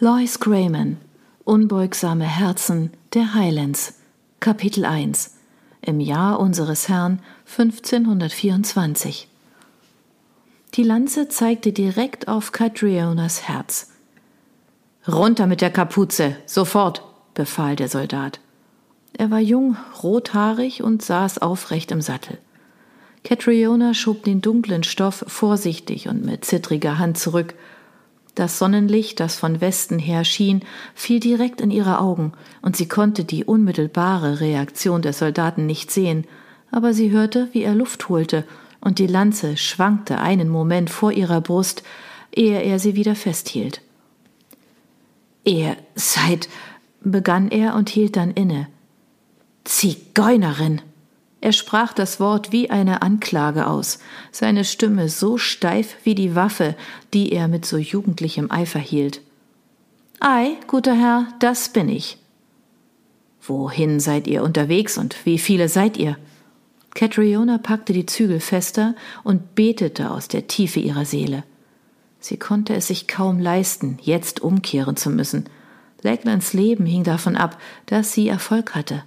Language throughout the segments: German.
Lois Grayman Unbeugsame Herzen der Highlands Kapitel 1 Im Jahr unseres Herrn 1524 Die Lanze zeigte direkt auf Catrionas Herz. Runter mit der Kapuze, sofort, befahl der Soldat. Er war jung, rothaarig und saß aufrecht im Sattel. Catriona schob den dunklen Stoff vorsichtig und mit zittriger Hand zurück. Das Sonnenlicht, das von Westen her schien, fiel direkt in ihre Augen, und sie konnte die unmittelbare Reaktion der Soldaten nicht sehen, aber sie hörte, wie er Luft holte, und die Lanze schwankte einen Moment vor ihrer Brust, ehe er sie wieder festhielt. Ihr seid, begann er und hielt dann inne. Zigeunerin! Er sprach das Wort wie eine Anklage aus, seine Stimme so steif wie die Waffe, die er mit so jugendlichem Eifer hielt. Ei, guter Herr, das bin ich. Wohin seid ihr unterwegs und wie viele seid ihr? Catriona packte die Zügel fester und betete aus der Tiefe ihrer Seele. Sie konnte es sich kaum leisten, jetzt umkehren zu müssen. Laglands Leben hing davon ab, dass sie Erfolg hatte.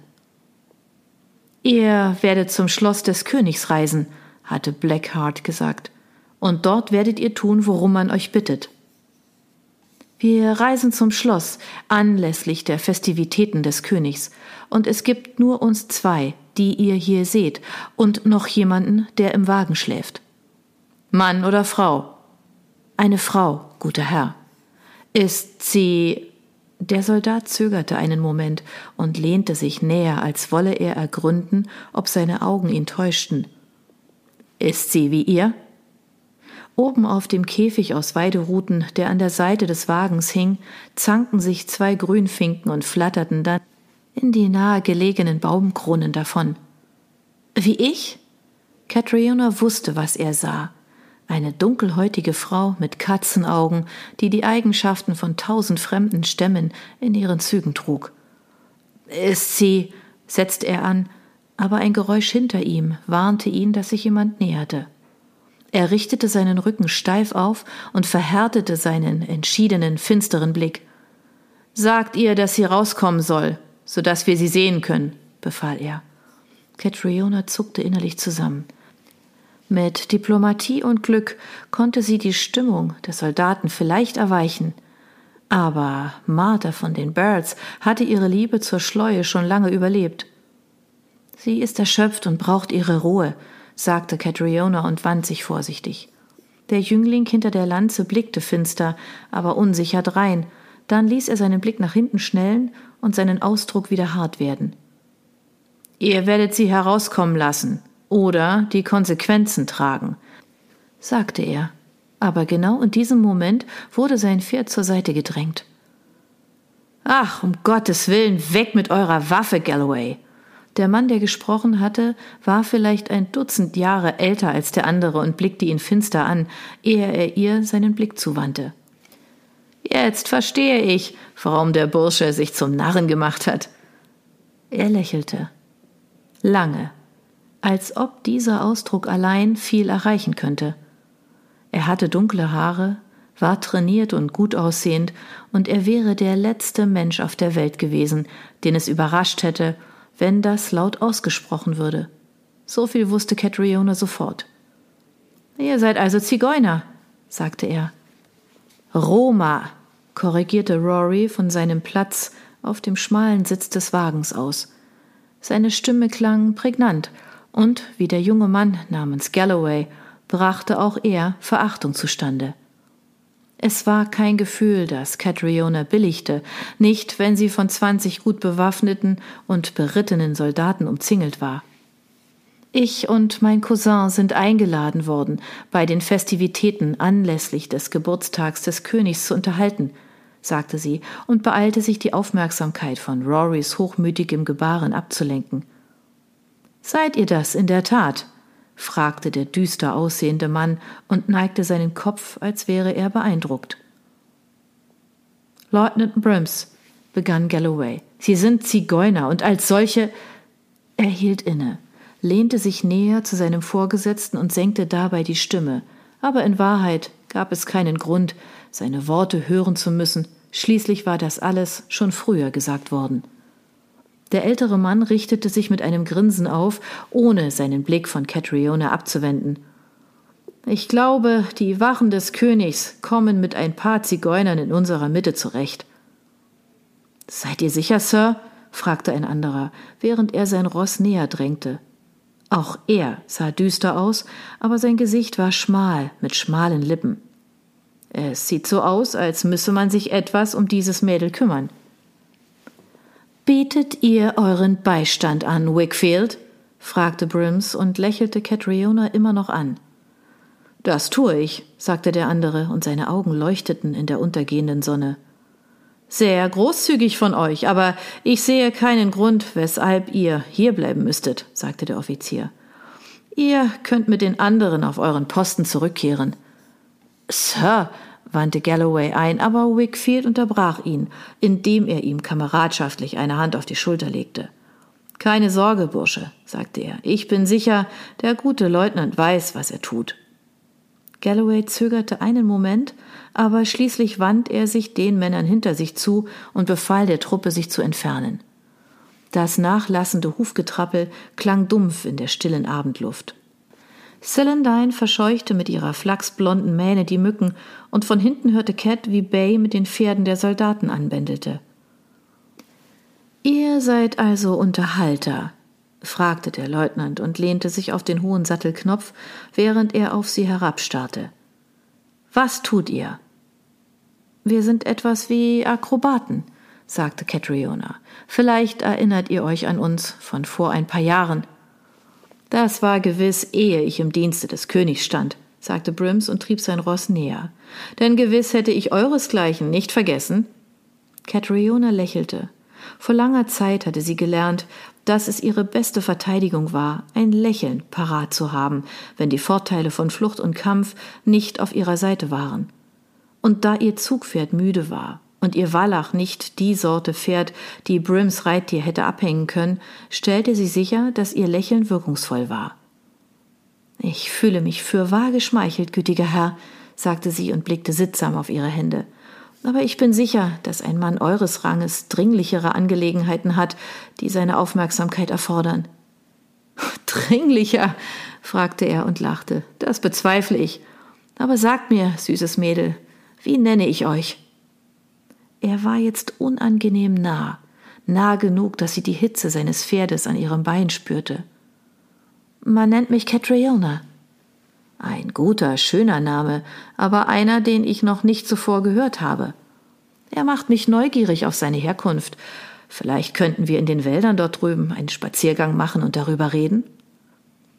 Ihr werdet zum Schloss des Königs reisen, hatte Blackheart gesagt, und dort werdet ihr tun, worum man euch bittet. Wir reisen zum Schloss anlässlich der Festivitäten des Königs, und es gibt nur uns zwei, die ihr hier seht, und noch jemanden, der im Wagen schläft. Mann oder Frau? Eine Frau, guter Herr. Ist sie der Soldat zögerte einen Moment und lehnte sich näher, als wolle er ergründen, ob seine Augen ihn täuschten. Ist sie wie ihr? Oben auf dem Käfig aus Weideruten, der an der Seite des Wagens hing, zankten sich zwei Grünfinken und flatterten dann in die nahe gelegenen Baumkronen davon. Wie ich? Catriona wusste, was er sah. Eine dunkelhäutige Frau mit Katzenaugen, die die Eigenschaften von tausend fremden Stämmen in ihren Zügen trug. Ist sie, setzte er an, aber ein Geräusch hinter ihm warnte ihn, dass sich jemand näherte. Er richtete seinen Rücken steif auf und verhärtete seinen entschiedenen, finsteren Blick. Sagt ihr, dass sie rauskommen soll, so dass wir sie sehen können, befahl er. Catriona zuckte innerlich zusammen. Mit Diplomatie und Glück konnte sie die Stimmung der Soldaten vielleicht erweichen. Aber Martha von den Birds hatte ihre Liebe zur Schleue schon lange überlebt. Sie ist erschöpft und braucht ihre Ruhe, sagte Catriona und wand sich vorsichtig. Der Jüngling hinter der Lanze blickte finster, aber unsicher drein. Dann ließ er seinen Blick nach hinten schnellen und seinen Ausdruck wieder hart werden. Ihr werdet sie herauskommen lassen, oder die Konsequenzen tragen, sagte er. Aber genau in diesem Moment wurde sein Pferd zur Seite gedrängt. Ach, um Gottes Willen, weg mit eurer Waffe, Galloway! Der Mann, der gesprochen hatte, war vielleicht ein Dutzend Jahre älter als der andere und blickte ihn finster an, ehe er ihr seinen Blick zuwandte. Jetzt verstehe ich, warum der Bursche sich zum Narren gemacht hat. Er lächelte. Lange, als ob dieser Ausdruck allein viel erreichen könnte. Er hatte dunkle Haare, war trainiert und gut aussehend, und er wäre der letzte Mensch auf der Welt gewesen, den es überrascht hätte, wenn das laut ausgesprochen würde. So viel wusste Catriona sofort. Ihr seid also Zigeuner, sagte er. Roma, korrigierte Rory von seinem Platz auf dem schmalen Sitz des Wagens aus. Seine Stimme klang prägnant und wie der junge Mann namens Galloway brachte auch er Verachtung zustande. Es war kein Gefühl, das Catriona billigte, nicht wenn sie von zwanzig gut bewaffneten und berittenen Soldaten umzingelt war. Ich und mein Cousin sind eingeladen worden, bei den Festivitäten anlässlich des Geburtstags des Königs zu unterhalten, sagte sie und beeilte sich, die Aufmerksamkeit von Rorys hochmütigem Gebaren abzulenken. Seid ihr das in der Tat? fragte der düster aussehende Mann und neigte seinen Kopf, als wäre er beeindruckt. Leutnant Brims, begann Galloway, Sie sind Zigeuner und als solche. Er hielt inne, lehnte sich näher zu seinem Vorgesetzten und senkte dabei die Stimme, aber in Wahrheit gab es keinen Grund, seine Worte hören zu müssen. Schließlich war das alles schon früher gesagt worden. Der ältere Mann richtete sich mit einem Grinsen auf, ohne seinen Blick von Catriona abzuwenden. Ich glaube, die Wachen des Königs kommen mit ein paar Zigeunern in unserer Mitte zurecht. Seid ihr sicher, Sir? fragte ein anderer, während er sein Ross näher drängte. Auch er sah düster aus, aber sein Gesicht war schmal, mit schmalen Lippen. Es sieht so aus, als müsse man sich etwas um dieses Mädel kümmern. Bietet ihr euren Beistand an, Wickfield? fragte Brims und lächelte Catriona immer noch an. Das tue ich, sagte der andere, und seine Augen leuchteten in der untergehenden Sonne. Sehr großzügig von euch, aber ich sehe keinen Grund, weshalb ihr hierbleiben müsstet, sagte der Offizier. Ihr könnt mit den anderen auf euren Posten zurückkehren. Sir, wandte Galloway ein, aber Wickfield unterbrach ihn, indem er ihm kameradschaftlich eine Hand auf die Schulter legte. Keine Sorge, Bursche, sagte er. Ich bin sicher, der gute Leutnant weiß, was er tut. Galloway zögerte einen Moment, aber schließlich wandte er sich den Männern hinter sich zu und befahl der Truppe, sich zu entfernen. Das nachlassende Hufgetrappel klang dumpf in der stillen Abendluft. Celandine verscheuchte mit ihrer flachsblonden Mähne die Mücken, und von hinten hörte Cat, wie Bay mit den Pferden der Soldaten anbändelte. Ihr seid also Unterhalter, fragte der Leutnant und lehnte sich auf den hohen Sattelknopf, während er auf sie herabstarrte. Was tut ihr? Wir sind etwas wie Akrobaten, sagte Catriona. Vielleicht erinnert ihr euch an uns von vor ein paar Jahren. Das war gewiss, ehe ich im Dienste des Königs stand, sagte Brims und trieb sein Ross näher. Denn gewiss hätte ich euresgleichen nicht vergessen. Catriona lächelte. Vor langer Zeit hatte sie gelernt, dass es ihre beste Verteidigung war, ein Lächeln parat zu haben, wenn die Vorteile von Flucht und Kampf nicht auf ihrer Seite waren. Und da ihr Zugpferd müde war und ihr Wallach nicht die Sorte Pferd, die Brims Reittier hätte abhängen können, stellte sie sicher, dass ihr Lächeln wirkungsvoll war. Ich fühle mich für wahr geschmeichelt, gütiger Herr, sagte sie und blickte sittsam auf ihre Hände. Aber ich bin sicher, dass ein Mann eures Ranges dringlichere Angelegenheiten hat, die seine Aufmerksamkeit erfordern. Dringlicher? fragte er und lachte. Das bezweifle ich. Aber sagt mir, süßes Mädel, wie nenne ich euch? Er war jetzt unangenehm nah, nah genug, dass sie die Hitze seines Pferdes an ihrem Bein spürte. Man nennt mich Catriona. Ein guter, schöner Name, aber einer, den ich noch nicht zuvor gehört habe. Er macht mich neugierig auf seine Herkunft. Vielleicht könnten wir in den Wäldern dort drüben einen Spaziergang machen und darüber reden?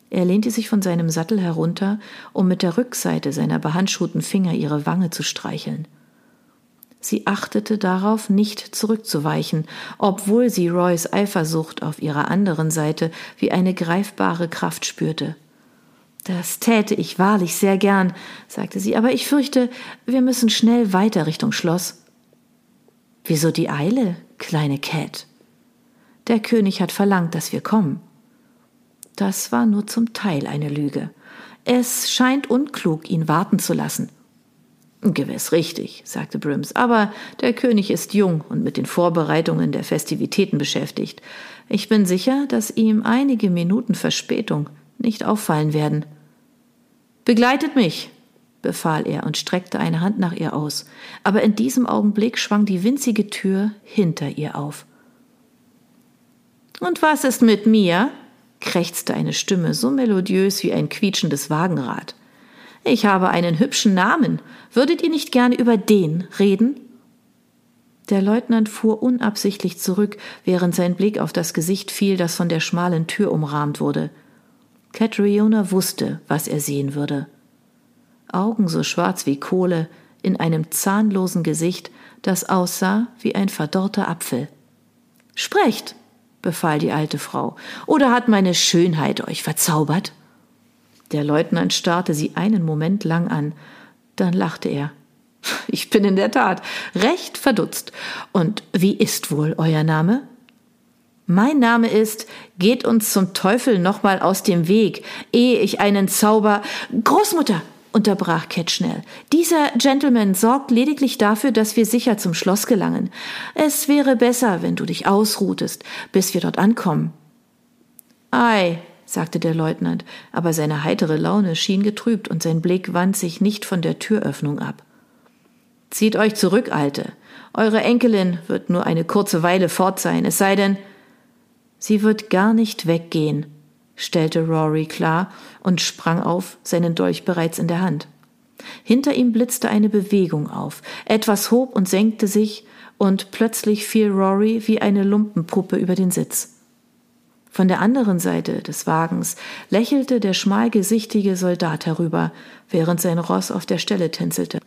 Er lehnte sich von seinem Sattel herunter, um mit der Rückseite seiner behandschuhten Finger ihre Wange zu streicheln. Sie achtete darauf, nicht zurückzuweichen, obwohl sie Roys Eifersucht auf ihrer anderen Seite wie eine greifbare Kraft spürte. Das täte ich wahrlich sehr gern, sagte sie, aber ich fürchte, wir müssen schnell weiter Richtung Schloss. Wieso die Eile, kleine Cat? Der König hat verlangt, dass wir kommen. Das war nur zum Teil eine Lüge. Es scheint unklug, ihn warten zu lassen. Gewiss richtig, sagte Brims, aber der König ist jung und mit den Vorbereitungen der Festivitäten beschäftigt. Ich bin sicher, dass ihm einige Minuten Verspätung nicht auffallen werden. Begleitet mich, befahl er und streckte eine Hand nach ihr aus, aber in diesem Augenblick schwang die winzige Tür hinter ihr auf. Und was ist mit mir? krächzte eine Stimme so melodiös wie ein quietschendes Wagenrad. Ich habe einen hübschen Namen. Würdet ihr nicht gerne über den reden? Der Leutnant fuhr unabsichtlich zurück, während sein Blick auf das Gesicht fiel, das von der schmalen Tür umrahmt wurde. Catriona wusste, was er sehen würde. Augen so schwarz wie Kohle, in einem zahnlosen Gesicht, das aussah wie ein verdorrter Apfel. Sprecht, befahl die alte Frau, oder hat meine Schönheit euch verzaubert? Der Leutnant starrte sie einen Moment lang an, dann lachte er. Ich bin in der Tat recht verdutzt. Und wie ist wohl euer Name? Mein Name ist, geht uns zum Teufel nochmal aus dem Weg, ehe ich einen Zauber. Großmutter! unterbrach Cat schnell. Dieser Gentleman sorgt lediglich dafür, dass wir sicher zum Schloss gelangen. Es wäre besser, wenn du dich ausruhtest, bis wir dort ankommen. Ei, sagte der Leutnant, aber seine heitere Laune schien getrübt und sein Blick wand sich nicht von der Türöffnung ab. Zieht euch zurück, Alte. Eure Enkelin wird nur eine kurze Weile fort sein, es sei denn, sie wird gar nicht weggehen, stellte Rory klar und sprang auf, seinen Dolch bereits in der Hand. Hinter ihm blitzte eine Bewegung auf, etwas hob und senkte sich, und plötzlich fiel Rory wie eine Lumpenpuppe über den Sitz. Von der anderen Seite des Wagens lächelte der schmalgesichtige Soldat herüber, während sein Ross auf der Stelle tänzelte.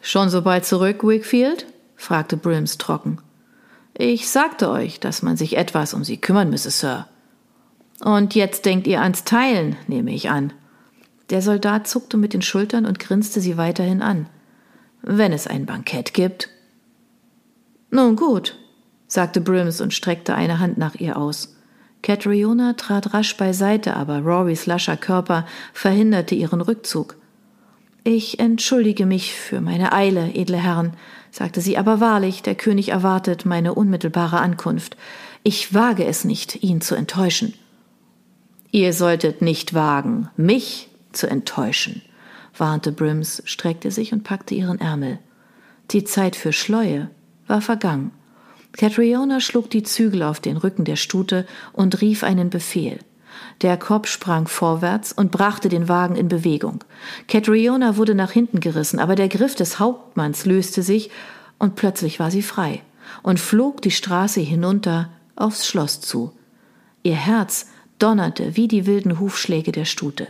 Schon so bald zurück, Wickfield? fragte Brims trocken. Ich sagte euch, dass man sich etwas um sie kümmern müsse, Sir. Und jetzt denkt ihr ans Teilen, nehme ich an. Der Soldat zuckte mit den Schultern und grinste sie weiterhin an. Wenn es ein Bankett gibt. Nun gut, sagte Brims und streckte eine Hand nach ihr aus. Catriona trat rasch beiseite, aber Rorys lascher Körper verhinderte ihren Rückzug. Ich entschuldige mich für meine Eile, edle Herren, sagte sie, aber wahrlich, der König erwartet meine unmittelbare Ankunft. Ich wage es nicht, ihn zu enttäuschen. Ihr solltet nicht wagen, mich zu enttäuschen, warnte Brims, streckte sich und packte ihren Ärmel. Die Zeit für Schleue war vergangen. Catriona schlug die Zügel auf den Rücken der Stute und rief einen Befehl. Der Kopf sprang vorwärts und brachte den Wagen in Bewegung. Catriona wurde nach hinten gerissen, aber der Griff des Hauptmanns löste sich und plötzlich war sie frei und flog die Straße hinunter aufs Schloss zu. Ihr Herz donnerte wie die wilden Hufschläge der Stute.